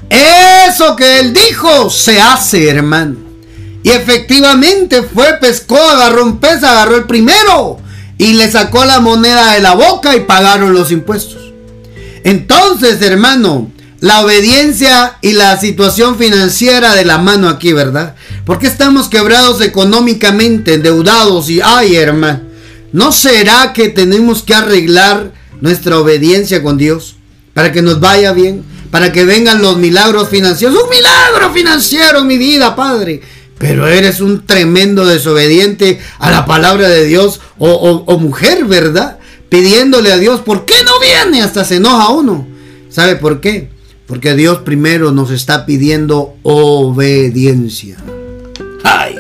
eso que él dijo se hace, hermano. Y efectivamente fue, pescó, agarró un pez, agarró el primero y le sacó la moneda de la boca y pagaron los impuestos. Entonces, hermano, la obediencia y la situación financiera de la mano aquí, ¿verdad? Porque estamos quebrados económicamente, endeudados y, ay, hermano. ¿No será que tenemos que arreglar nuestra obediencia con Dios para que nos vaya bien? Para que vengan los milagros financieros. Un milagro financiero mi vida, Padre. Pero eres un tremendo desobediente a la palabra de Dios o, mujer, ¿verdad? Pidiéndole a Dios, ¿por qué no viene? Hasta se enoja uno. ¿Sabe por qué? Porque Dios primero nos está pidiendo obediencia. Ay,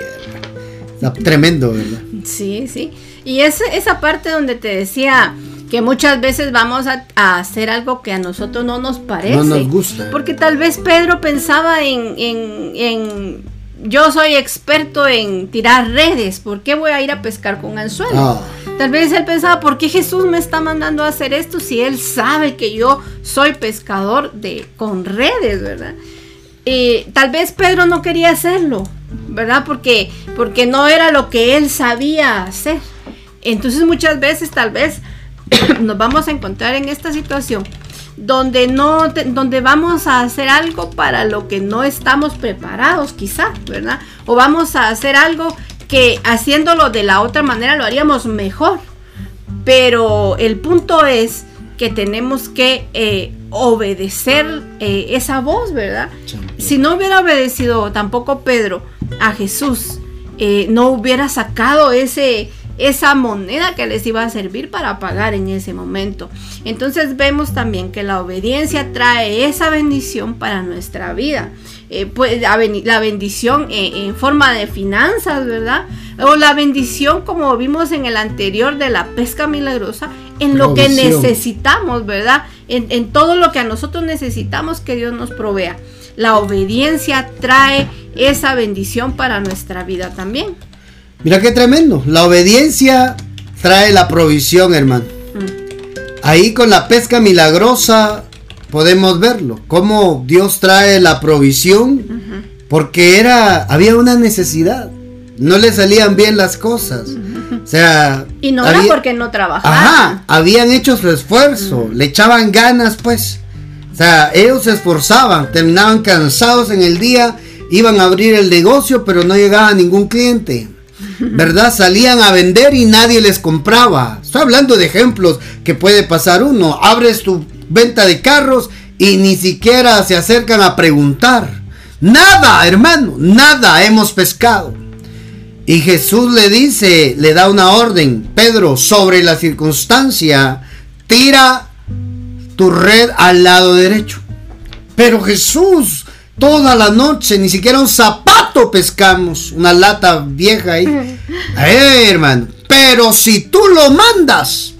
está tremendo, ¿verdad? Sí, sí. Y es esa parte donde te decía que muchas veces vamos a, hacer algo que a nosotros no nos parece. No nos gusta. Porque tal vez Pedro pensaba en, en, yo soy experto en tirar redes, ¿por qué voy a ir a pescar con anzuelo? Ah. Tal vez él pensaba, ¿por qué Jesús me está mandando a hacer esto si él sabe que yo soy pescador de con redes, ¿verdad? Y tal vez Pedro no quería hacerlo, ¿verdad? Porque, porque no era lo que él sabía hacer. Entonces muchas veces tal vez nos vamos a encontrar en esta situación donde no donde vamos a hacer algo para lo que no estamos preparados quizá, ¿verdad? O vamos a hacer algo que haciéndolo de la otra manera lo haríamos mejor. Pero el punto es que tenemos que eh, obedecer eh, esa voz, ¿verdad? Si no hubiera obedecido tampoco Pedro a Jesús, eh, no hubiera sacado ese, esa moneda que les iba a servir para pagar en ese momento. Entonces vemos también que la obediencia trae esa bendición para nuestra vida. Eh, pues, la, bendición en, forma de finanzas, ¿verdad? O la bendición como vimos en el anterior de la pesca milagrosa, en lo que necesitamos, ¿verdad? En, en todo lo que a nosotros necesitamos que Dios nos provea. La obediencia trae esa bendición para nuestra vida también. Mira qué tremendo. La obediencia trae la provisión, hermano. Ahí con la pesca milagrosa podemos verlo. Cómo Dios trae la provisión. Porque era, había una necesidad. No le salían bien las cosas. O sea. Y no era porque no trabajaban. Ajá. Habían hecho su esfuerzo. Le echaban ganas, pues. O sea, ellos se esforzaban. Terminaban cansados en el día. Iban a abrir el negocio, pero no llegaba ningún cliente. ¿Verdad? Salían a vender y nadie les compraba. Estoy hablando de ejemplos que puede pasar uno. Abres tu venta de carros y ni siquiera se acercan a preguntar. Nada, hermano, nada hemos pescado. Y Jesús le dice, le da una orden, Pedro, sobre la circunstancia, tira tu red al lado derecho. Pero Jesús, toda la noche, ni siquiera un zapato pescamos, una lata vieja ahí. Eh, hermano, pero si tú lo mandas,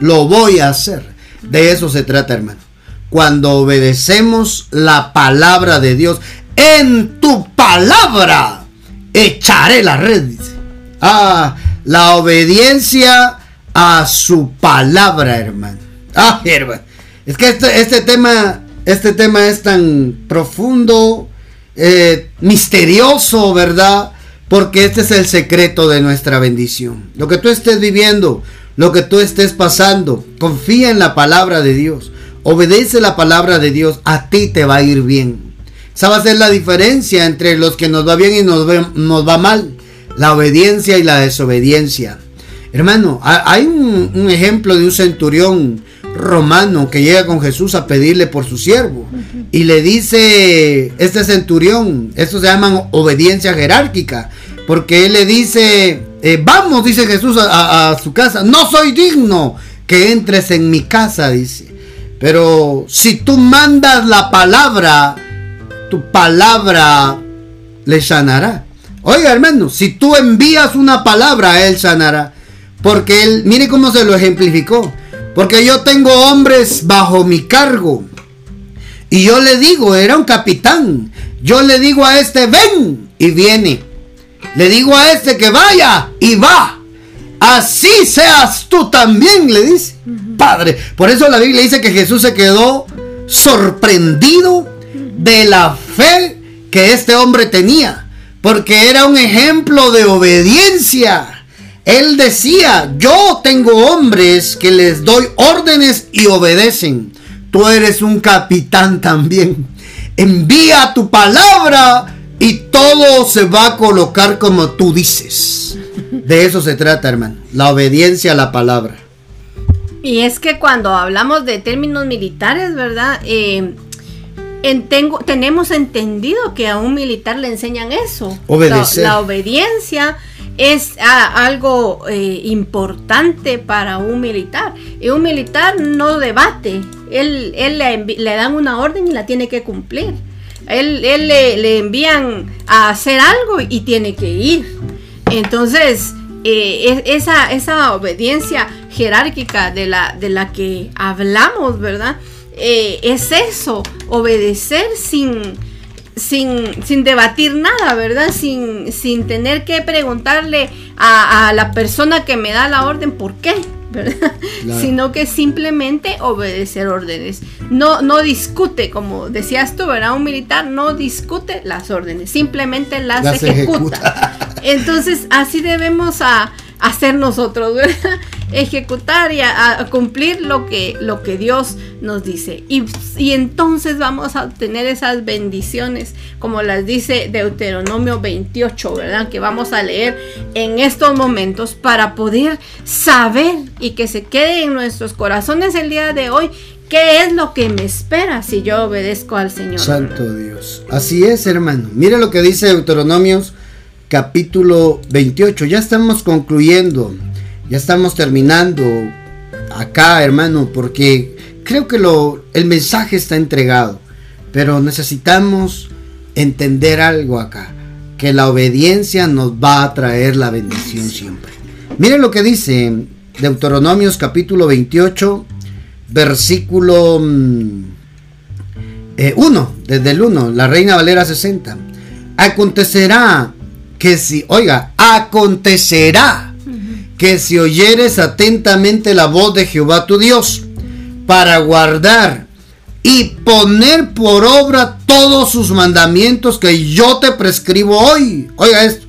lo voy a hacer. De eso se trata, hermano. Cuando obedecemos la palabra de Dios, en tu palabra echaré la red. Ah, la obediencia a su palabra, hermano. Ah, hermano. Es que este, este tema, este tema es tan profundo, eh, misterioso, ¿verdad? Porque este es el secreto de nuestra bendición. Lo que tú estés viviendo, lo que tú estés pasando, confía en la palabra de Dios. Obedece la palabra de Dios, a ti te va a ir bien. Esa va a ser la diferencia entre los que nos va bien y nos, nos va mal. La obediencia y la desobediencia. Hermano, hay un, ejemplo de un centurión romano que llega con Jesús a pedirle por su siervo. Y le dice, este centurión, esto se llama obediencia jerárquica. Porque él le dice, eh, vamos, dice Jesús a, a su casa. No soy digno que entres en mi casa, dice. Pero si tú mandas la palabra, tu palabra le sanará. Oiga, hermano, si tú envías una palabra, él sanará. Porque él, mire cómo se lo ejemplificó. Porque yo tengo hombres bajo mi cargo. Y yo le digo, era un capitán. Yo le digo a este, ven y viene. Le digo a este que vaya y va. Así seas tú también, le dice. Padre. Por eso la Biblia dice que Jesús se quedó sorprendido de la fe que este hombre tenía, porque era un ejemplo de obediencia. Él decía, yo tengo hombres que les doy órdenes y obedecen. Tú eres un capitán también. Envía tu palabra y todo se va a colocar como tú dices. De eso se trata, hermano. La obediencia a la palabra. Y es que cuando hablamos de términos militares, ¿verdad? Eh, tenemos entendido que a un militar le enseñan eso. La, obediencia es algo eh, importante para un militar. Y un militar no debate. Él, le, dan una orden y la tiene que cumplir. Él, le, envían a hacer algo y tiene que ir. Entonces, eh, esa, esa obediencia jerárquica de la, de la que hablamos, ¿verdad? Eh, es eso, obedecer sin, sin, sin, debatir nada, ¿verdad? Sin, sin tener que preguntarle a, la persona que me da la orden por qué, ¿verdad? Sino que simplemente obedecer órdenes. No, no discute, como decías tú, ¿verdad? Un militar no discute las órdenes, simplemente las, ejecuta. Entonces, así debemos a hacer nosotros, ¿verdad? ejecutar y a, cumplir lo que, lo que Dios nos dice. Y, y, entonces vamos a obtener esas bendiciones, como las dice Deuteronomio 28, ¿verdad? Que vamos a leer en estos momentos para poder saber y que se quede en nuestros corazones el día de hoy. ¿Qué es lo que me espera si yo obedezco al Señor? Santo Dios. Así es, hermano. Mire lo que dice Deuteronomios capítulo 28. Ya estamos concluyendo. Ya estamos terminando acá, hermano, porque creo que lo, el mensaje está entregado. Pero necesitamos entender algo acá. Que la obediencia nos va a traer la bendición siempre. Miren lo que dice Deuteronomios capítulo 28, versículo 1, mm, eh, desde el 1, la Reina Valera 60. Acontecerá que si, oiga, acontecerá que si oyeres atentamente la voz de Jehová tu Dios, para guardar y poner por obra todos sus mandamientos que yo te prescribo hoy. Oiga esto.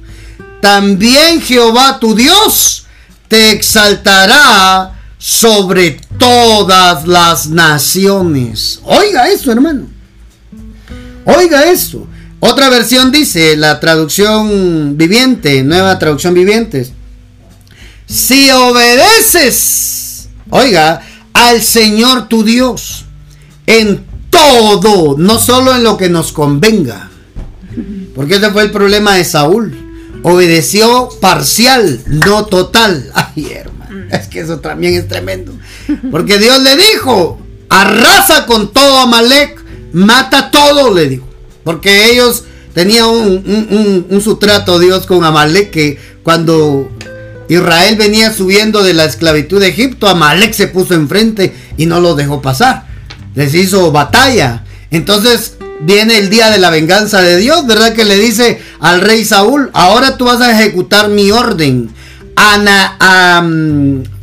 También Jehová tu Dios te exaltará sobre todas las naciones. Oiga esto, hermano. Oiga esto Otra versión dice, la traducción viviente, nueva traducción vivientes. Si obedeces, oiga, al Señor tu Dios en todo, no solo en lo que nos convenga. Porque ese fue el problema de Saúl. Obedeció parcial, no total. Ay, hermano, es que eso también es tremendo. Porque Dios le dijo, arrasa con todo Amalek, mata todo, le dijo. Porque ellos tenían un, un, sutrato Dios con Amalek que cuando Israel venía subiendo de la esclavitud de Egipto, Amalek se puso enfrente y no lo dejó pasar. Les hizo batalla. Entonces viene el día de la venganza de Dios, ¿verdad? Que le dice al rey Saúl, ahora tú vas a ejecutar mi orden. Ana,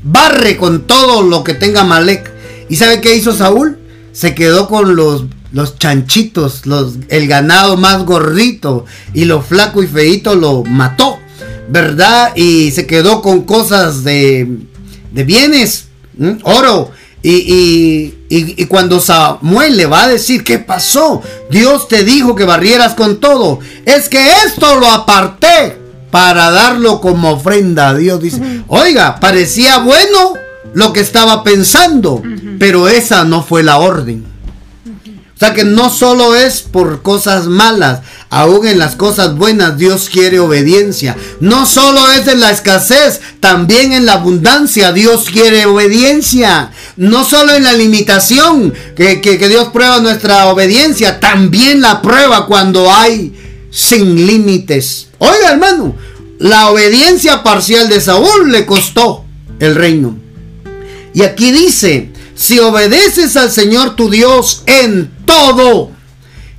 barre con todo lo que tenga Amalek. ¿Y sabe qué hizo Saúl? Se quedó con los los chanchitos, los, el ganado más gordito y lo flaco y feito lo mató, ¿verdad? Y se quedó con cosas de, de bienes, oro. Y, y, y, cuando Samuel le va a decir, ¿qué pasó? Dios te dijo que barrieras con todo. Es que esto lo aparté para darlo como ofrenda a Dios. Dice, oiga, parecía bueno lo que estaba pensando, pero esa no fue la orden. O sea que no solo es por cosas malas, aún en las cosas buenas Dios quiere obediencia. No solo es en la escasez, también en la abundancia Dios quiere obediencia. No solo en la limitación que, que, Dios prueba nuestra obediencia, también la prueba cuando hay sin límites. Oiga hermano, la obediencia parcial de Saúl le costó el reino. Y aquí dice, si obedeces al Señor tu Dios en todo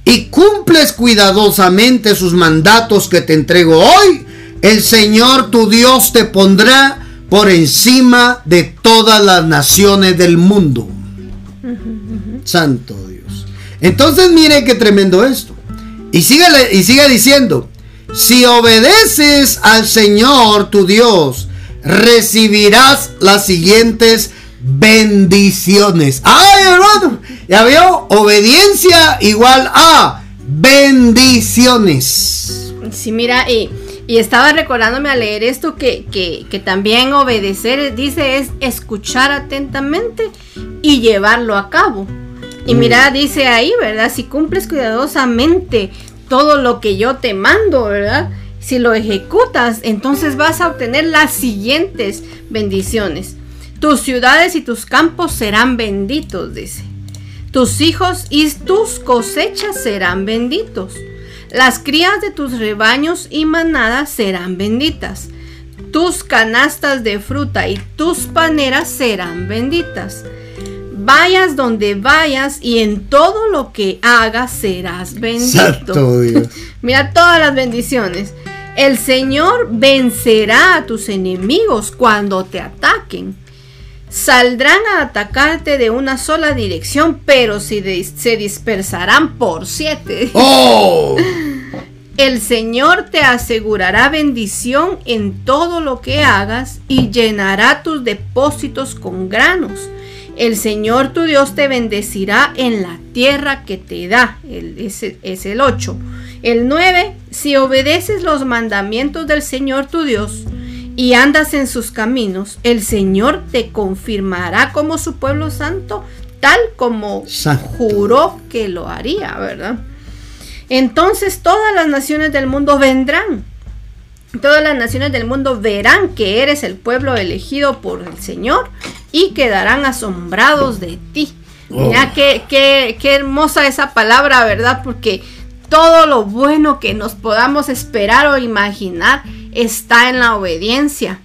y cumples cuidadosamente sus mandatos que te entrego hoy, el Señor tu Dios te pondrá por encima de todas las naciones del mundo. Santo Dios. Entonces mire qué tremendo esto. Y sigue, y sigue diciendo, si obedeces al Señor tu Dios, recibirás las siguientes bendiciones. ¡Ay, hermano! Ya vio, obediencia igual a bendiciones. Sí, mira, y, y estaba recordándome al leer esto que, que, también obedecer, dice, es escuchar atentamente y llevarlo a cabo. Y mm. mira, dice ahí, ¿verdad? Si cumples cuidadosamente todo lo que yo te mando, ¿verdad? Si lo ejecutas, entonces vas a obtener las siguientes bendiciones. Tus ciudades y tus campos serán benditos, dice. Tus hijos y tus cosechas serán benditos. Las crías de tus rebaños y manadas serán benditas. Tus canastas de fruta y tus paneras serán benditas. Vayas donde vayas y en todo lo que hagas serás bendito. Mira todas las bendiciones. El Señor vencerá a tus enemigos cuando te ataquen saldrán a atacarte de una sola dirección, pero si se dispersarán por siete. ¡Oh! El Señor te asegurará bendición en todo lo que hagas y llenará tus depósitos con granos. El Señor tu Dios te bendecirá en la tierra que te da. El, es, es el 8. El 9. Si obedeces los mandamientos del Señor tu Dios, y andas en sus caminos, el Señor te confirmará como su pueblo santo, tal como juró que lo haría, ¿verdad? Entonces todas las naciones del mundo vendrán. Todas las naciones del mundo verán que eres el pueblo elegido por el Señor y quedarán asombrados de ti. Mira oh. qué, qué, qué hermosa esa palabra, ¿verdad? Porque todo lo bueno que nos podamos esperar o imaginar está en la obediencia.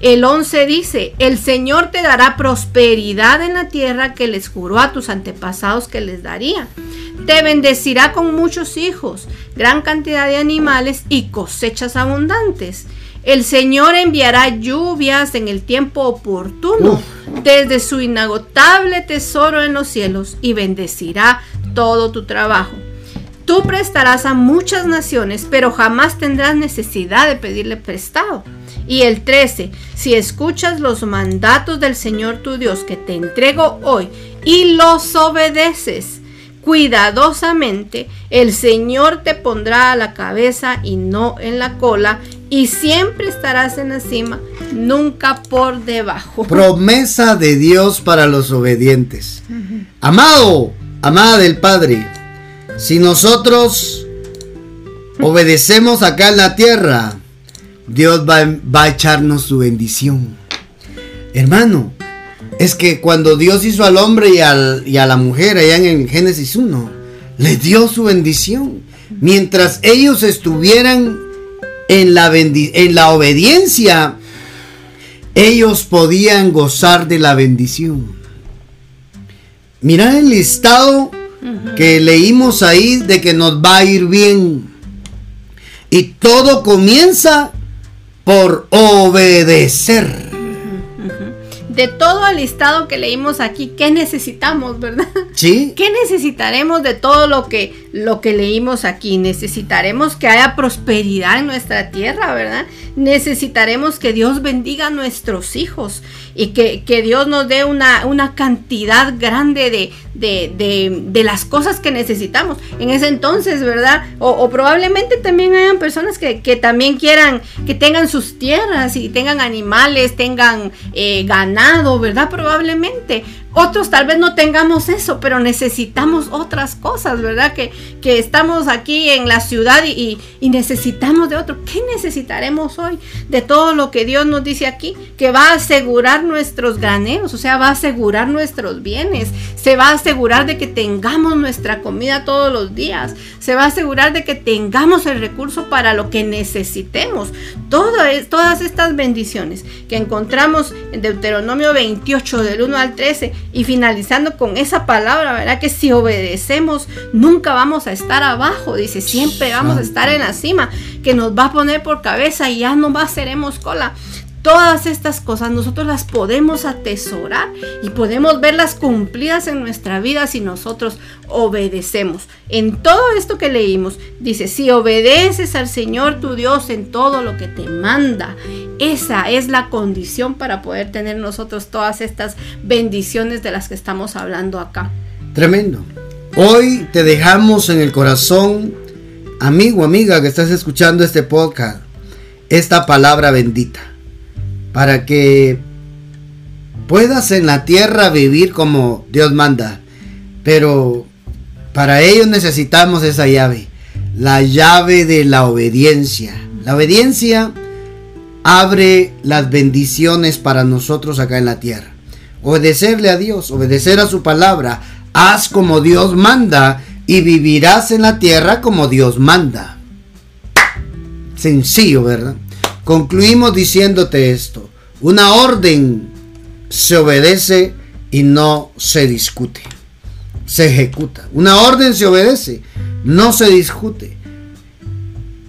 El 11 dice, el Señor te dará prosperidad en la tierra que les juró a tus antepasados que les daría. Te bendecirá con muchos hijos, gran cantidad de animales y cosechas abundantes. El Señor enviará lluvias en el tiempo oportuno desde su inagotable tesoro en los cielos y bendecirá todo tu trabajo. Tú prestarás a muchas naciones, pero jamás tendrás necesidad de pedirle prestado. Y el 13, si escuchas los mandatos del Señor tu Dios que te entrego hoy y los obedeces, cuidadosamente, el Señor te pondrá a la cabeza y no en la cola, y siempre estarás en la cima, nunca por debajo. Promesa de Dios para los obedientes. Amado, amada del Padre, si nosotros obedecemos acá en la tierra, Dios va, a echarnos su bendición. Hermano, es que cuando Dios hizo al hombre y, a la mujer allá en Génesis 1, le dio su bendición. Mientras ellos estuvieran en la, en la obediencia, ellos podían gozar de la bendición. Mira el listado que leímos ahí de que nos va a ir bien. Y todo comienza por obedecer de todo el listado que leímos aquí, ¿qué necesitamos, verdad? Sí. ¿Qué necesitaremos de todo lo que, lo que leímos aquí? Necesitaremos que haya prosperidad en nuestra tierra, ¿verdad? Necesitaremos que Dios bendiga a nuestros hijos y que, Dios nos dé una, una cantidad grande de, de, las cosas que necesitamos en ese entonces, ¿verdad? O, probablemente también hayan personas que, también quieran que tengan sus tierras y tengan animales, tengan eh, ganado, ¿verdad? Probablemente. Otros tal vez no tengamos eso, pero necesitamos otras cosas, ¿verdad? Que, que estamos aquí en la ciudad y, necesitamos de otro. ¿Qué necesitaremos hoy? De todo lo que Dios nos dice aquí, que va a asegurar nuestros graneros, o sea, va a asegurar nuestros bienes, se va a asegurar de que tengamos nuestra comida todos los días, se va a asegurar de que tengamos el recurso para lo que necesitemos. Todas estas bendiciones que encontramos en Deuteronomio 28 del 1 al 13 y finalizando con esa palabra, ¿verdad? Que si obedecemos, nunca vamos a estar abajo, dice, siempre vamos a estar en la cima, que nos va a poner por cabeza y ya no va a seremos cola. Todas estas cosas nosotros las podemos atesorar y podemos verlas cumplidas en nuestra vida si nosotros obedecemos. En todo esto que leímos, dice, si obedeces al Señor tu Dios en todo lo que te manda, esa es la condición para poder tener nosotros todas estas bendiciones de las que estamos hablando acá. Tremendo. Hoy te dejamos en el corazón, amigo, amiga que estás escuchando este podcast, esta palabra bendita para que puedas en la tierra vivir como Dios manda. Pero para ello necesitamos esa llave, la llave de la obediencia. La obediencia abre las bendiciones para nosotros acá en la tierra. Obedecerle a Dios, obedecer a su palabra. Haz como Dios manda y vivirás en la tierra como Dios manda. Sencillo, ¿verdad? Concluimos diciéndote esto. Una orden se obedece y no se discute. Se ejecuta. Una orden se obedece, no se discute.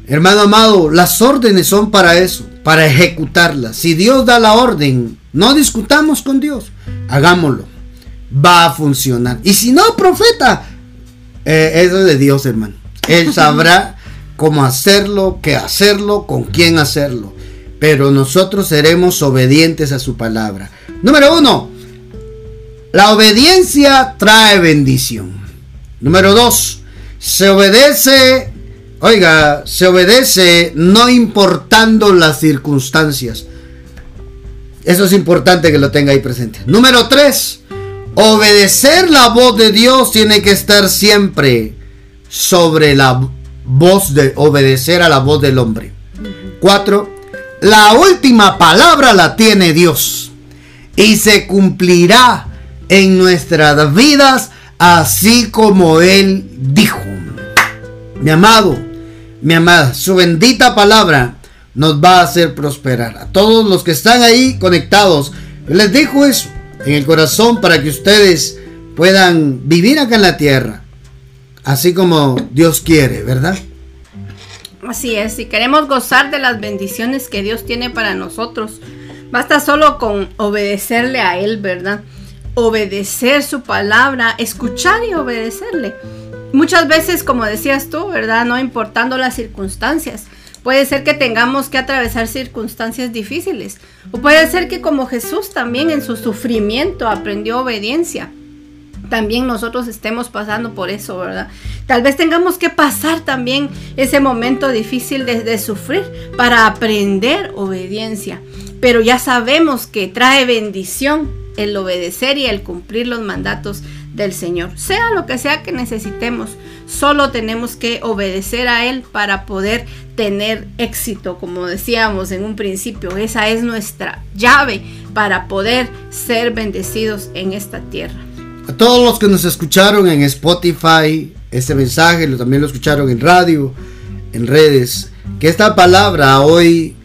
Hermano amado, las órdenes son para eso, para ejecutarlas. Si Dios da la orden, no discutamos con Dios, hagámoslo. Va a funcionar. Y si no, profeta, eh, eso es de Dios, hermano. Él sabrá cómo hacerlo, qué hacerlo, con quién hacerlo. Pero nosotros seremos obedientes a su palabra. Número uno, la obediencia trae bendición. Número dos, se obedece, oiga, se obedece no importando las circunstancias. Eso es importante que lo tenga ahí presente. Número tres, obedecer la voz de Dios tiene que estar siempre sobre la voz de obedecer a la voz del hombre. Cuatro, la última palabra la tiene Dios y se cumplirá en nuestras vidas así como Él dijo. Mi amado, mi amada, su bendita palabra nos va a hacer prosperar. A todos los que están ahí conectados, les dejo eso en el corazón para que ustedes puedan vivir acá en la tierra, así como Dios quiere, ¿verdad? Así es, si queremos gozar de las bendiciones que Dios tiene para nosotros, basta solo con obedecerle a Él, ¿verdad? Obedecer su palabra, escuchar y obedecerle. Muchas veces, como decías tú, ¿verdad? No importando las circunstancias. Puede ser que tengamos que atravesar circunstancias difíciles. O puede ser que como Jesús también en su sufrimiento aprendió obediencia. también nosotros estemos pasando por eso, ¿verdad? Tal vez tengamos que pasar también ese momento difícil de, de, sufrir para aprender obediencia. Pero ya sabemos que trae bendición el obedecer y el cumplir los mandatos del Señor. Sea lo que sea que necesitemos, solo tenemos que obedecer a Él para poder tener éxito, como decíamos en un principio. Esa es nuestra llave para poder ser bendecidos en esta tierra. A todos los que nos escucharon en Spotify, este mensaje, también lo escucharon en radio, en redes, que esta palabra hoy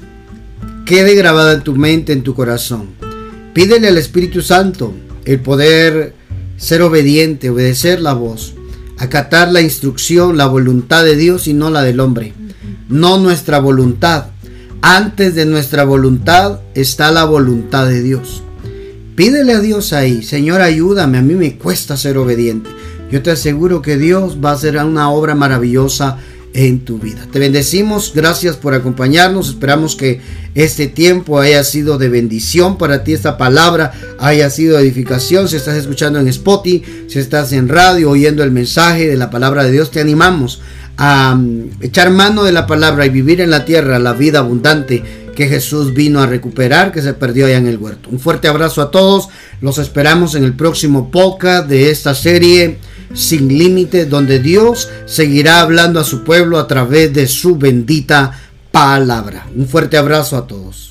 quede grabada en tu mente, en tu corazón. Pídele al Espíritu Santo el poder ser obediente, obedecer la voz, acatar la instrucción, la voluntad de Dios y no la del hombre, no nuestra voluntad. Antes de nuestra voluntad está la voluntad de Dios. Pídele a Dios ahí, Señor, ayúdame, a mí me cuesta ser obediente. Yo te aseguro que Dios va a hacer una obra maravillosa en tu vida. Te bendecimos, gracias por acompañarnos, esperamos que este tiempo haya sido de bendición para ti, esta palabra haya sido edificación, si estás escuchando en Spotify, si estás en radio oyendo el mensaje de la palabra de Dios, te animamos a mm, echar mano de la palabra y vivir en la tierra la vida abundante que Jesús vino a recuperar, que se perdió allá en el huerto. Un fuerte abrazo a todos, los esperamos en el próximo podcast de esta serie sin límite, donde Dios seguirá hablando a su pueblo a través de su bendita palabra. Un fuerte abrazo a todos.